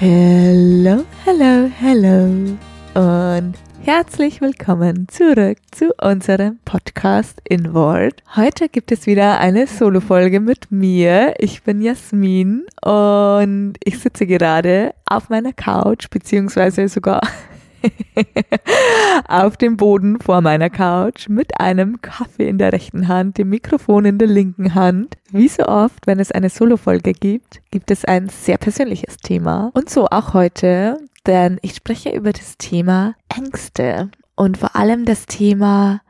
Hello, hello, hello und herzlich willkommen zurück zu unserem Podcast in Word. Heute gibt es wieder eine Solo-Folge mit mir. Ich bin Jasmin und ich sitze gerade auf meiner Couch, beziehungsweise sogar auf dem Boden vor meiner Couch mit einem Kaffee in der rechten Hand, dem Mikrofon in der linken Hand. Wie so oft, wenn es eine Solo-Folge gibt, gibt es ein sehr persönliches Thema. Und so auch heute, denn ich spreche über das Thema Ängste und vor allem das Thema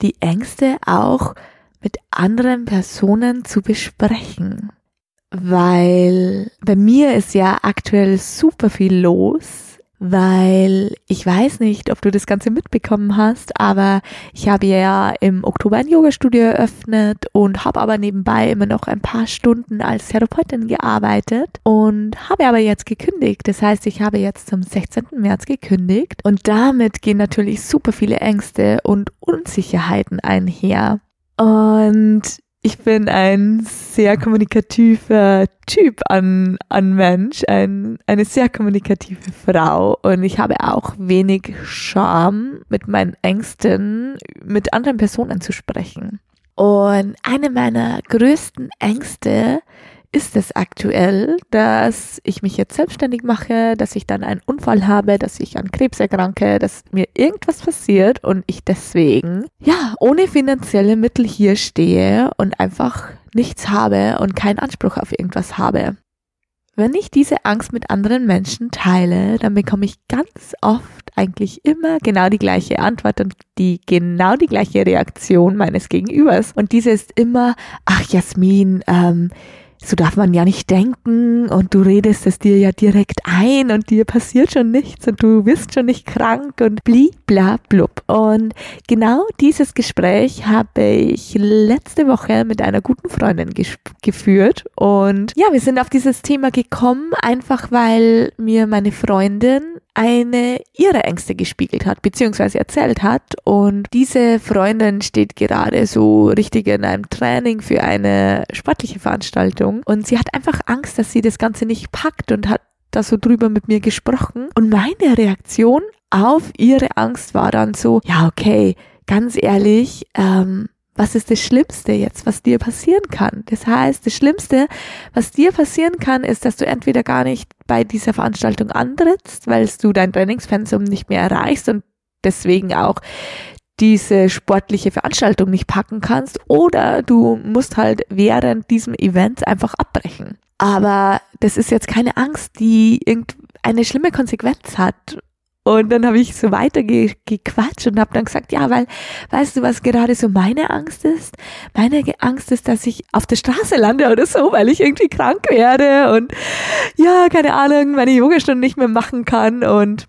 die Ängste auch mit anderen Personen zu besprechen. Weil bei mir ist ja aktuell super viel los weil ich weiß nicht, ob du das Ganze mitbekommen hast, aber ich habe ja im Oktober ein Yoga-Studio eröffnet und habe aber nebenbei immer noch ein paar Stunden als Therapeutin gearbeitet und habe aber jetzt gekündigt. Das heißt, ich habe jetzt zum 16. März gekündigt und damit gehen natürlich super viele Ängste und Unsicherheiten einher. Und ich bin ein sehr kommunikativer Typ an, an Mensch, ein, eine sehr kommunikative Frau und ich habe auch wenig Scham, mit meinen Ängsten mit anderen Personen zu sprechen. Und eine meiner größten Ängste ist es aktuell, dass ich mich jetzt selbstständig mache, dass ich dann einen Unfall habe, dass ich an Krebs erkranke, dass mir irgendwas passiert und ich deswegen, ja, ohne finanzielle Mittel hier stehe und einfach nichts habe und keinen Anspruch auf irgendwas habe. Wenn ich diese Angst mit anderen Menschen teile, dann bekomme ich ganz oft eigentlich immer genau die gleiche Antwort und die genau die gleiche Reaktion meines Gegenübers. Und diese ist immer, ach Jasmin, ähm, so darf man ja nicht denken und du redest es dir ja direkt ein und dir passiert schon nichts und du wirst schon nicht krank und bli bla blub. Und genau dieses Gespräch habe ich letzte Woche mit einer guten Freundin geführt und ja, wir sind auf dieses Thema gekommen, einfach weil mir meine Freundin eine ihre Ängste gespiegelt hat, beziehungsweise erzählt hat. Und diese Freundin steht gerade so richtig in einem Training für eine sportliche Veranstaltung. Und sie hat einfach Angst, dass sie das Ganze nicht packt und hat da so drüber mit mir gesprochen. Und meine Reaktion auf ihre Angst war dann so, ja, okay, ganz ehrlich, ähm, was ist das Schlimmste jetzt, was dir passieren kann? Das heißt, das Schlimmste, was dir passieren kann, ist, dass du entweder gar nicht bei dieser Veranstaltung antrittst, weil du dein Trainingspensum nicht mehr erreichst und deswegen auch diese sportliche Veranstaltung nicht packen kannst oder du musst halt während diesem Event einfach abbrechen. Aber das ist jetzt keine Angst, die irgendeine schlimme Konsequenz hat und dann habe ich so weiter ge gequatscht und habe dann gesagt, ja, weil, weißt du, was gerade so meine Angst ist? Meine Angst ist, dass ich auf der Straße lande oder so, weil ich irgendwie krank werde und ja, keine Ahnung, meine Yogastunde nicht mehr machen kann und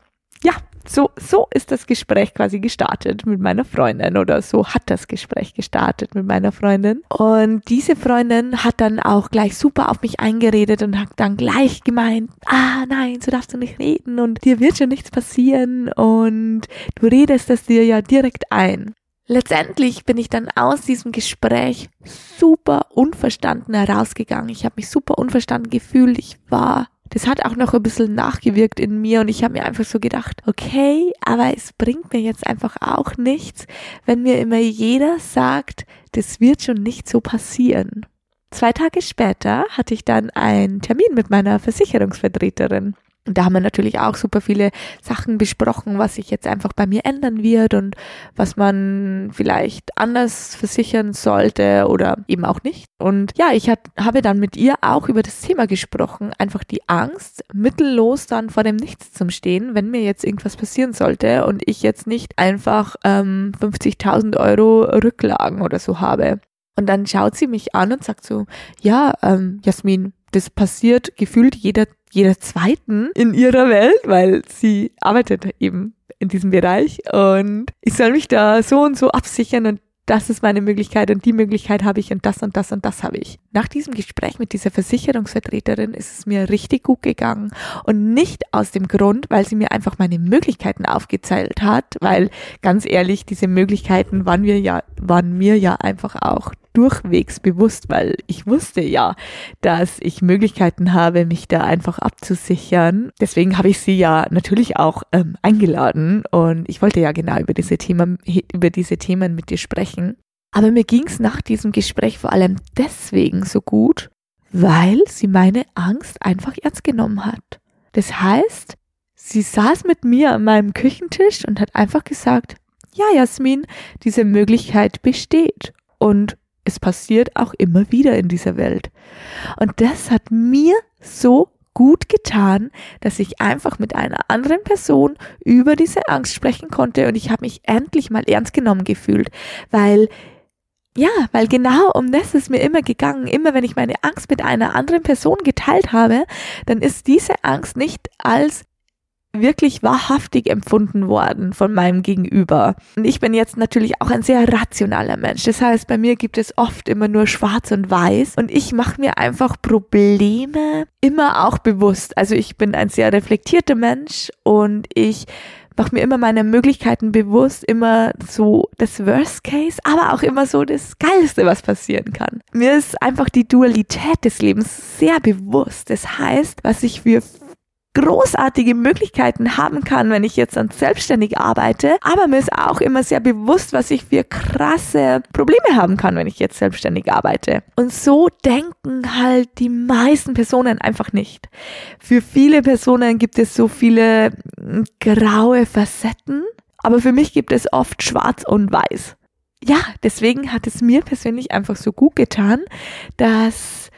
so, so ist das Gespräch quasi gestartet mit meiner Freundin oder so hat das Gespräch gestartet mit meiner Freundin. Und diese Freundin hat dann auch gleich super auf mich eingeredet und hat dann gleich gemeint, ah nein, so darfst du nicht reden und dir wird schon nichts passieren und du redest es dir ja direkt ein. Letztendlich bin ich dann aus diesem Gespräch super unverstanden herausgegangen. Ich habe mich super unverstanden gefühlt. Ich war das hat auch noch ein bisschen nachgewirkt in mir und ich habe mir einfach so gedacht, okay, aber es bringt mir jetzt einfach auch nichts, wenn mir immer jeder sagt, das wird schon nicht so passieren. Zwei Tage später hatte ich dann einen Termin mit meiner Versicherungsvertreterin. Und da haben wir natürlich auch super viele Sachen besprochen, was sich jetzt einfach bei mir ändern wird und was man vielleicht anders versichern sollte oder eben auch nicht. Und ja, ich hat, habe dann mit ihr auch über das Thema gesprochen, einfach die Angst, mittellos dann vor dem Nichts zu stehen, wenn mir jetzt irgendwas passieren sollte und ich jetzt nicht einfach ähm, 50.000 Euro Rücklagen oder so habe. Und dann schaut sie mich an und sagt so, ja, ähm, Jasmin, das passiert gefühlt jeder jeder zweiten in ihrer Welt, weil sie arbeitet eben in diesem Bereich und ich soll mich da so und so absichern und das ist meine Möglichkeit und die Möglichkeit habe ich und das und das und das habe ich. Nach diesem Gespräch mit dieser Versicherungsvertreterin ist es mir richtig gut gegangen und nicht aus dem Grund, weil sie mir einfach meine Möglichkeiten aufgezählt hat, weil ganz ehrlich, diese Möglichkeiten waren wir ja, waren mir ja einfach auch durchwegs bewusst, weil ich wusste ja, dass ich Möglichkeiten habe, mich da einfach abzusichern. Deswegen habe ich sie ja natürlich auch ähm, eingeladen und ich wollte ja genau über diese Themen, über diese Themen mit dir sprechen. Aber mir ging es nach diesem Gespräch vor allem deswegen so gut, weil sie meine Angst einfach ernst genommen hat. Das heißt, sie saß mit mir an meinem Küchentisch und hat einfach gesagt, ja, Jasmin, diese Möglichkeit besteht. Und es passiert auch immer wieder in dieser Welt. Und das hat mir so gut getan, dass ich einfach mit einer anderen Person über diese Angst sprechen konnte und ich habe mich endlich mal ernst genommen gefühlt, weil ja, weil genau um das ist mir immer gegangen. Immer wenn ich meine Angst mit einer anderen Person geteilt habe, dann ist diese Angst nicht als wirklich wahrhaftig empfunden worden von meinem Gegenüber. Und ich bin jetzt natürlich auch ein sehr rationaler Mensch. Das heißt, bei mir gibt es oft immer nur schwarz und weiß und ich mache mir einfach Probleme immer auch bewusst. Also ich bin ein sehr reflektierter Mensch und ich mache mir immer meine Möglichkeiten bewusst, immer so das Worst Case, aber auch immer so das Geilste, was passieren kann. Mir ist einfach die Dualität des Lebens sehr bewusst. Das heißt, was ich für großartige Möglichkeiten haben kann, wenn ich jetzt dann selbstständig arbeite. Aber mir ist auch immer sehr bewusst, was ich für krasse Probleme haben kann, wenn ich jetzt selbstständig arbeite. Und so denken halt die meisten Personen einfach nicht. Für viele Personen gibt es so viele hm, graue Facetten, aber für mich gibt es oft schwarz und weiß. Ja, deswegen hat es mir persönlich einfach so gut getan, dass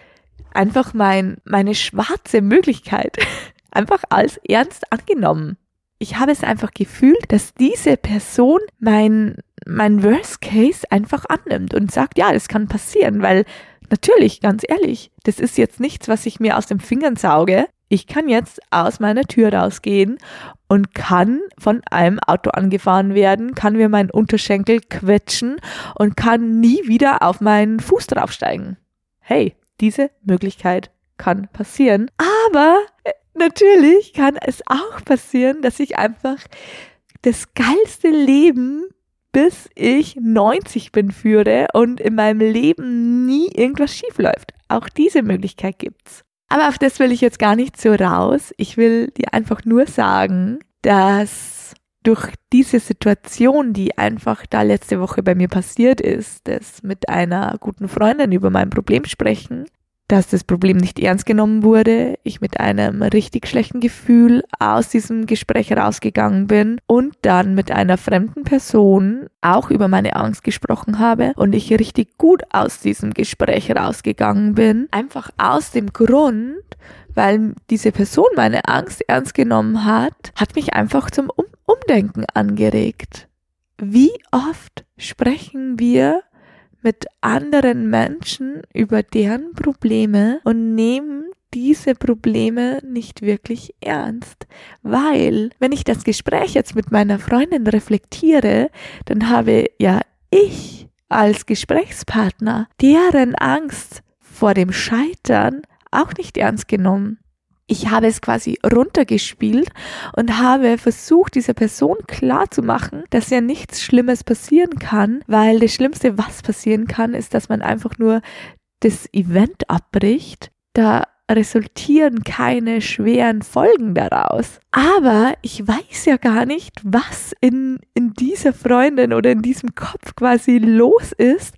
einfach mein, meine schwarze Möglichkeit einfach als ernst angenommen. Ich habe es einfach gefühlt, dass diese Person mein, mein Worst Case einfach annimmt und sagt, ja, das kann passieren, weil natürlich, ganz ehrlich, das ist jetzt nichts, was ich mir aus den Fingern sauge. Ich kann jetzt aus meiner Tür rausgehen und kann von einem Auto angefahren werden, kann mir meinen Unterschenkel quetschen und kann nie wieder auf meinen Fuß draufsteigen. Hey, diese Möglichkeit kann passieren. Aber natürlich kann es auch passieren, dass ich einfach das geilste Leben bis ich 90 bin führe und in meinem Leben nie irgendwas schief läuft. Auch diese Möglichkeit gibt's. Aber auf das will ich jetzt gar nicht so raus. Ich will dir einfach nur sagen, dass durch diese Situation, die einfach da letzte Woche bei mir passiert ist, das mit einer guten Freundin über mein Problem sprechen, dass das Problem nicht ernst genommen wurde, ich mit einem richtig schlechten Gefühl aus diesem Gespräch rausgegangen bin und dann mit einer fremden Person auch über meine Angst gesprochen habe und ich richtig gut aus diesem Gespräch rausgegangen bin, einfach aus dem Grund, weil diese Person meine Angst ernst genommen hat, hat mich einfach zum um Umdenken angeregt. Wie oft sprechen wir mit anderen Menschen über deren Probleme und nehmen diese Probleme nicht wirklich ernst. Weil, wenn ich das Gespräch jetzt mit meiner Freundin reflektiere, dann habe ja ich als Gesprächspartner deren Angst vor dem Scheitern auch nicht ernst genommen ich habe es quasi runtergespielt und habe versucht, dieser Person klar zu machen, dass ja nichts Schlimmes passieren kann, weil das Schlimmste, was passieren kann, ist, dass man einfach nur das Event abbricht. Da resultieren keine schweren Folgen daraus. Aber ich weiß ja gar nicht, was in, in dieser Freundin oder in diesem Kopf quasi los ist.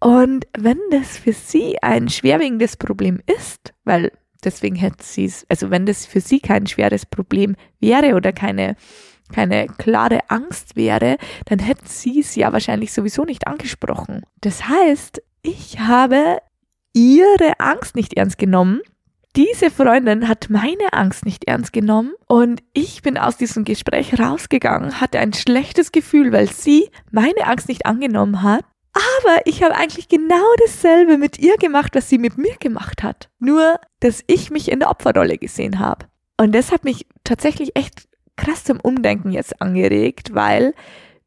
Und wenn das für sie ein schwerwiegendes Problem ist, weil deswegen hätte sie es, also wenn das für sie kein schweres Problem wäre oder keine, keine klare Angst wäre, dann hätte sie es ja wahrscheinlich sowieso nicht angesprochen. Das heißt, ich habe ihre Angst nicht ernst genommen. Diese Freundin hat meine Angst nicht ernst genommen und ich bin aus diesem Gespräch rausgegangen, hatte ein schlechtes Gefühl, weil sie meine Angst nicht angenommen hat aber ich habe eigentlich genau dasselbe mit ihr gemacht, was sie mit mir gemacht hat. Nur, dass ich mich in der Opferrolle gesehen habe. Und das hat mich tatsächlich echt krass zum Umdenken jetzt angeregt, weil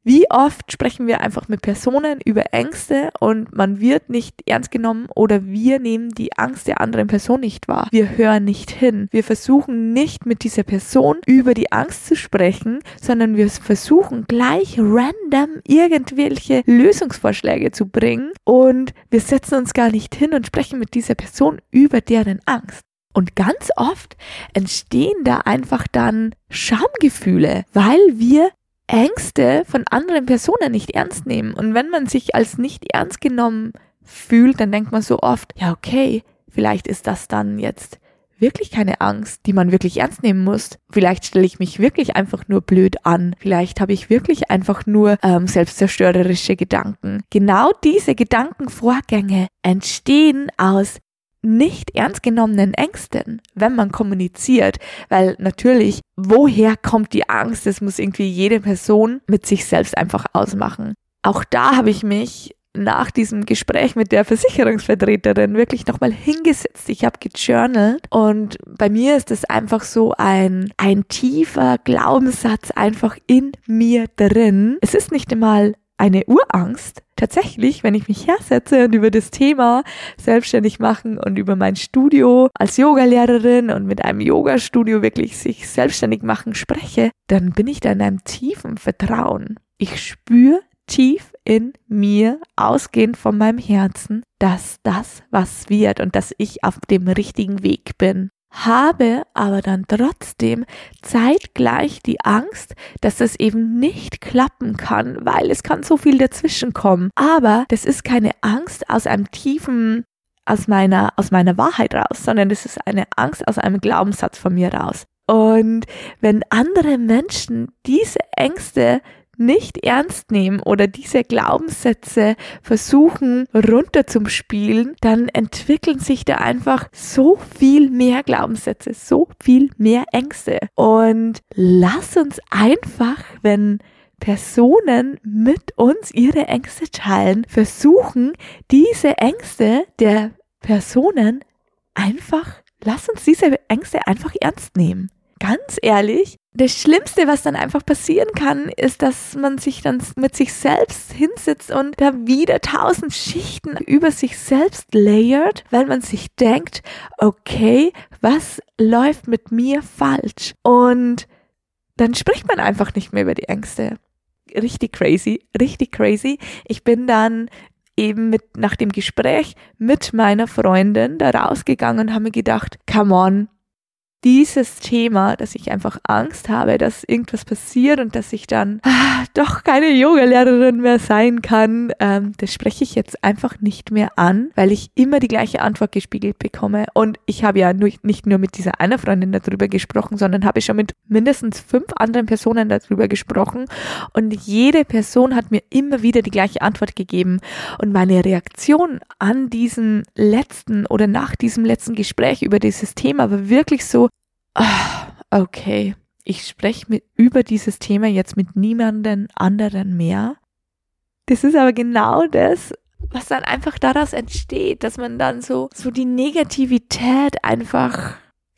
Wie oft sprechen wir einfach mit Personen über Ängste und man wird nicht ernst genommen oder wir nehmen die Angst der anderen Person nicht wahr. Wir hören nicht hin. Wir versuchen nicht mit dieser Person über die Angst zu sprechen, sondern wir versuchen gleich random irgendwelche Lösungsvorschläge zu bringen und wir setzen uns gar nicht hin und sprechen mit dieser Person über deren Angst. Und ganz oft entstehen da einfach dann Schamgefühle, weil wir Ängste von anderen Personen nicht ernst nehmen. Und wenn man sich als nicht ernst genommen fühlt, dann denkt man so oft, ja, okay, vielleicht ist das dann jetzt wirklich keine Angst, die man wirklich ernst nehmen muss. Vielleicht stelle ich mich wirklich einfach nur blöd an. Vielleicht habe ich wirklich einfach nur ähm, selbstzerstörerische Gedanken. Genau diese Gedankenvorgänge entstehen aus nicht ernst genommenen Ängsten, wenn man kommuniziert, weil natürlich, woher kommt die Angst? Das muss irgendwie jede Person mit sich selbst einfach ausmachen. Auch da habe ich mich nach diesem Gespräch mit der Versicherungsvertreterin wirklich nochmal hingesetzt. Ich habe gejournalt und bei mir ist es einfach so ein, ein tiefer Glaubenssatz einfach in mir drin. Es ist nicht einmal eine Urangst. Tatsächlich, wenn ich mich hersetze und über das Thema selbstständig machen und über mein Studio als Yogalehrerin und mit einem Yoga-Studio wirklich sich selbstständig machen spreche, dann bin ich da in einem tiefen Vertrauen. Ich spüre tief in mir, ausgehend von meinem Herzen, dass das was wird und dass ich auf dem richtigen Weg bin habe aber dann trotzdem zeitgleich die Angst, dass es eben nicht klappen kann, weil es kann so viel dazwischen kommen. Aber das ist keine Angst aus einem tiefen, aus meiner, aus meiner Wahrheit raus, sondern das ist eine Angst aus einem Glaubenssatz von mir raus. Und wenn andere Menschen diese Ängste nicht ernst nehmen oder diese Glaubenssätze versuchen runterzuspielen, dann entwickeln sich da einfach so viel mehr Glaubenssätze, so viel mehr Ängste. Und lass uns einfach, wenn Personen mit uns ihre Ängste teilen, versuchen, diese Ängste der Personen einfach, lass uns diese Ängste einfach ernst nehmen. Ganz ehrlich, das Schlimmste, was dann einfach passieren kann, ist, dass man sich dann mit sich selbst hinsitzt und da wieder tausend Schichten über sich selbst layert, weil man sich denkt, okay, was läuft mit mir falsch? Und dann spricht man einfach nicht mehr über die Ängste. Richtig crazy, richtig crazy. Ich bin dann eben mit, nach dem Gespräch mit meiner Freundin da rausgegangen und habe mir gedacht, come on, dieses Thema, dass ich einfach Angst habe, dass irgendwas passiert und dass ich dann ah, doch keine Yogalehrerin mehr sein kann, ähm, das spreche ich jetzt einfach nicht mehr an, weil ich immer die gleiche Antwort gespiegelt bekomme. Und ich habe ja nur, nicht nur mit dieser einer Freundin darüber gesprochen, sondern habe schon mit mindestens fünf anderen Personen darüber gesprochen. Und jede Person hat mir immer wieder die gleiche Antwort gegeben. Und meine Reaktion an diesem letzten oder nach diesem letzten Gespräch über dieses Thema war wirklich so, okay, ich spreche mit über dieses Thema jetzt mit niemanden anderen mehr. Das ist aber genau das, was dann einfach daraus entsteht, dass man dann so, so die Negativität einfach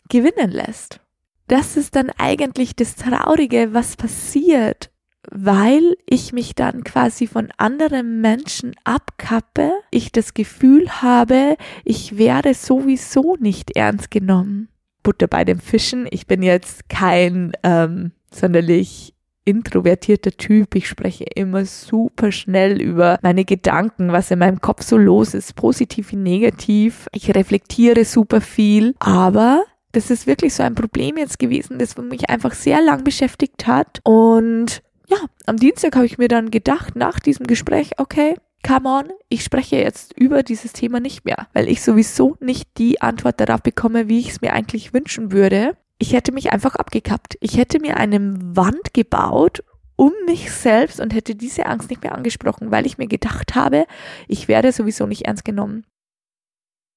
gewinnen lässt. Das ist dann eigentlich das Traurige, was passiert, weil ich mich dann quasi von anderen Menschen abkappe, ich das Gefühl habe, ich werde sowieso nicht ernst genommen. Butter bei den Fischen. Ich bin jetzt kein ähm, sonderlich introvertierter Typ. Ich spreche immer super schnell über meine Gedanken, was in meinem Kopf so los ist, positiv wie negativ. Ich reflektiere super viel, aber das ist wirklich so ein Problem jetzt gewesen, das mich einfach sehr lang beschäftigt hat. Und ja, am Dienstag habe ich mir dann gedacht, nach diesem Gespräch, okay, come on, ich spreche jetzt über dieses Thema nicht mehr, weil ich sowieso nicht die Antwort darauf bekomme, wie ich es mir eigentlich wünschen würde. Ich hätte mich einfach abgekappt. Ich hätte mir eine Wand gebaut um mich selbst und hätte diese Angst nicht mehr angesprochen, weil ich mir gedacht habe, ich werde sowieso nicht ernst genommen.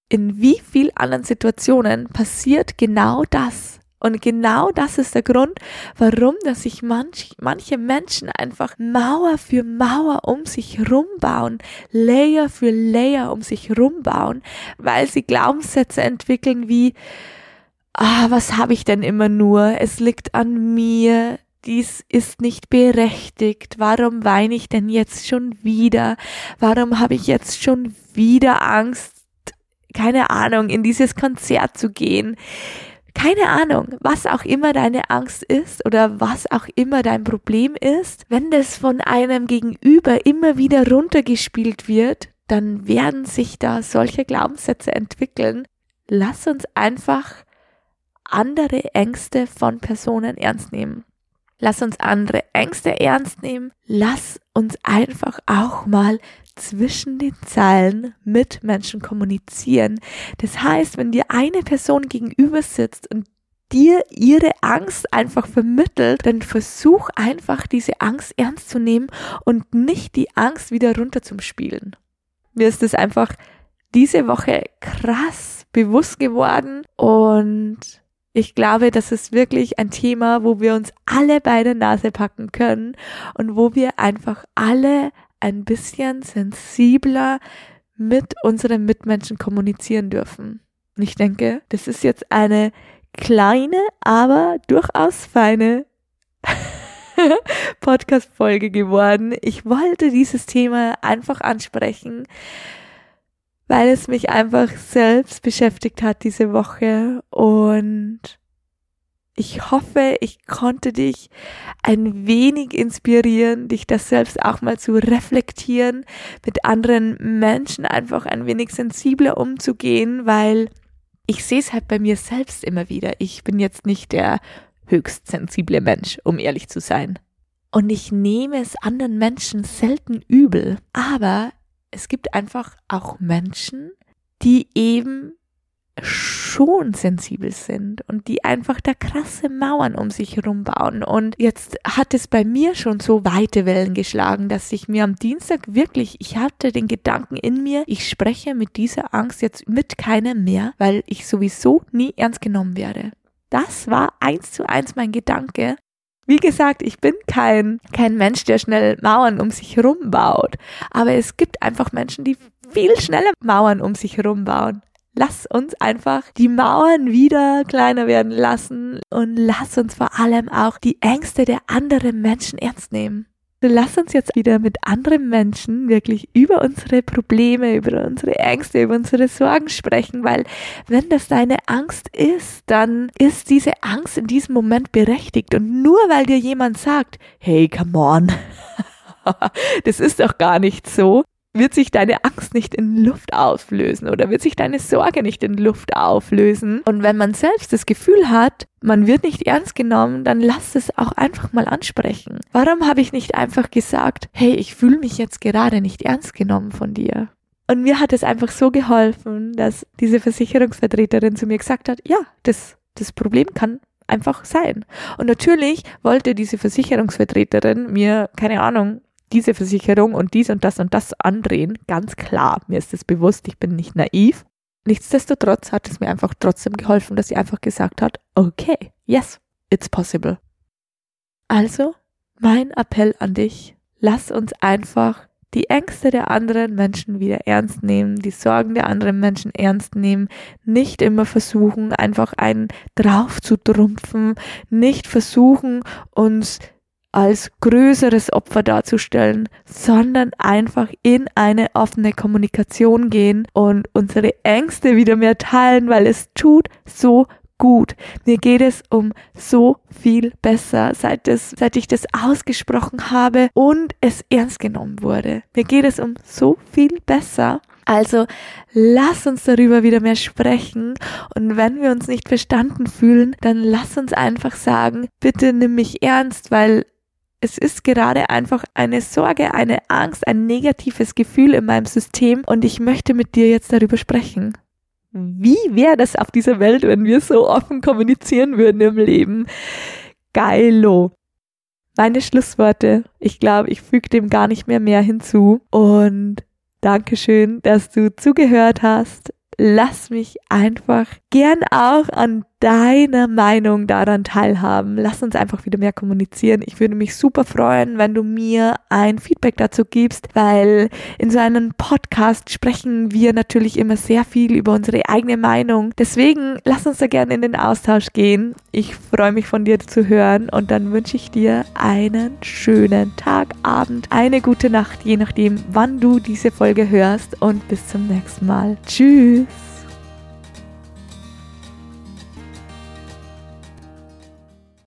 In wie vielen anderen Situationen passiert genau das? Und genau das ist der Grund, warum, dass sich manch, manche Menschen einfach Mauer für Mauer um sich rumbauen, Layer für Layer um sich rumbauen, weil sie Glaubenssätze entwickeln wie, ah, was habe ich denn immer nur? Es liegt an mir, dies ist nicht berechtigt. Warum weine ich denn jetzt schon wieder? Warum habe ich jetzt schon wieder Angst, keine Ahnung, in dieses Konzert zu gehen? Keine Ahnung, was auch immer deine Angst ist oder was auch immer dein Problem ist, wenn das von einem Gegenüber immer wieder runtergespielt wird, dann werden sich da solche Glaubenssätze entwickeln. Lass uns einfach andere Ängste von Personen ernst nehmen. Lass uns andere Ängste ernst nehmen. Lass uns einfach auch mal zwischen den Zeilen mit Menschen kommunizieren. Das heißt, wenn dir eine Person gegenüber sitzt und dir ihre Angst einfach vermittelt, dann versuch einfach diese Angst ernst zu nehmen und nicht die Angst wieder runter zum Spielen. Mir ist es einfach diese Woche krass bewusst geworden und ich glaube, das ist wirklich ein Thema, wo wir uns alle bei der Nase packen können und wo wir einfach alle ein bisschen sensibler mit unseren Mitmenschen kommunizieren dürfen. Und ich denke, das ist jetzt eine kleine, aber durchaus feine Podcast-Folge geworden. Ich wollte dieses Thema einfach ansprechen, weil es mich einfach selbst beschäftigt hat diese Woche und ich hoffe, ich konnte dich ein wenig inspirieren, dich das selbst auch mal zu reflektieren, mit anderen Menschen einfach ein wenig sensibler umzugehen, weil ich sehe es halt bei mir selbst immer wieder. Ich bin jetzt nicht der höchst sensible Mensch, um ehrlich zu sein. Und ich nehme es anderen Menschen selten übel. Aber es gibt einfach auch Menschen, die eben schon sensibel sind und die einfach da krasse Mauern um sich herum bauen. Und jetzt hat es bei mir schon so weite Wellen geschlagen, dass ich mir am Dienstag wirklich, ich hatte den Gedanken in mir, ich spreche mit dieser Angst jetzt mit keinem mehr, weil ich sowieso nie ernst genommen werde. Das war eins zu eins mein Gedanke. Wie gesagt, ich bin kein, kein Mensch, der schnell Mauern um sich herum baut. Aber es gibt einfach Menschen, die viel schneller Mauern um sich herum bauen. Lass uns einfach die Mauern wieder kleiner werden lassen und lass uns vor allem auch die Ängste der anderen Menschen ernst nehmen lass uns jetzt wieder mit anderen Menschen wirklich über unsere Probleme, über unsere Ängste, über unsere Sorgen sprechen, weil wenn das deine Angst ist, dann ist diese Angst in diesem Moment berechtigt. Und nur weil dir jemand sagt, hey, come on, das ist doch gar nicht so, wird sich deine Angst nicht in Luft auflösen oder wird sich deine Sorge nicht in Luft auflösen. Und wenn man selbst das Gefühl hat, man wird nicht ernst genommen, dann lass es auch einfach mal ansprechen. Warum habe ich nicht einfach gesagt, hey, ich fühle mich jetzt gerade nicht ernst genommen von dir? Und mir hat es einfach so geholfen, dass diese Versicherungsvertreterin zu mir gesagt hat, ja, das, das Problem kann einfach sein. Und natürlich wollte diese Versicherungsvertreterin mir, keine Ahnung, diese Versicherung und dies und das und das andrehen. Ganz klar, mir ist es bewusst, ich bin nicht naiv. Nichtsdestotrotz hat es mir einfach trotzdem geholfen, dass sie einfach gesagt hat, okay, yes, it's possible. Also, mein Appell an dich, lass uns einfach die Ängste der anderen Menschen wieder ernst nehmen, die Sorgen der anderen Menschen ernst nehmen, nicht immer versuchen, einfach einen drauf zu trumpfen, nicht versuchen, uns als größeres Opfer darzustellen, sondern einfach in eine offene Kommunikation gehen und unsere Ängste wieder mehr teilen, weil es tut so gut. Mir geht es um so viel besser, seit, das, seit ich das ausgesprochen habe und es ernst genommen wurde. Mir geht es um so viel besser. Also lass uns darüber wieder mehr sprechen und wenn wir uns nicht verstanden fühlen, dann lass uns einfach sagen, bitte nimm mich ernst, weil es ist gerade einfach eine Sorge, eine Angst, ein negatives Gefühl in meinem System und ich möchte mit dir jetzt darüber sprechen. Wie wäre das auf dieser Welt, wenn wir so offen kommunizieren würden im Leben? Geilo. Meine Schlussworte. Ich glaube, ich füge dem gar nicht mehr mehr hinzu. Und Dankeschön, dass du zugehört hast. Lass mich einfach gern auch an deine Meinung daran teilhaben. Lass uns einfach wieder mehr kommunizieren. Ich würde mich super freuen, wenn du mir ein Feedback dazu gibst, weil in so einem Podcast sprechen wir natürlich immer sehr viel über unsere eigene Meinung. Deswegen lass uns da gerne in den Austausch gehen. Ich freue mich von dir zu hören und dann wünsche ich dir einen schönen Tag, Abend, eine gute Nacht, je nachdem, wann du diese Folge hörst und bis zum nächsten Mal. Tschüss.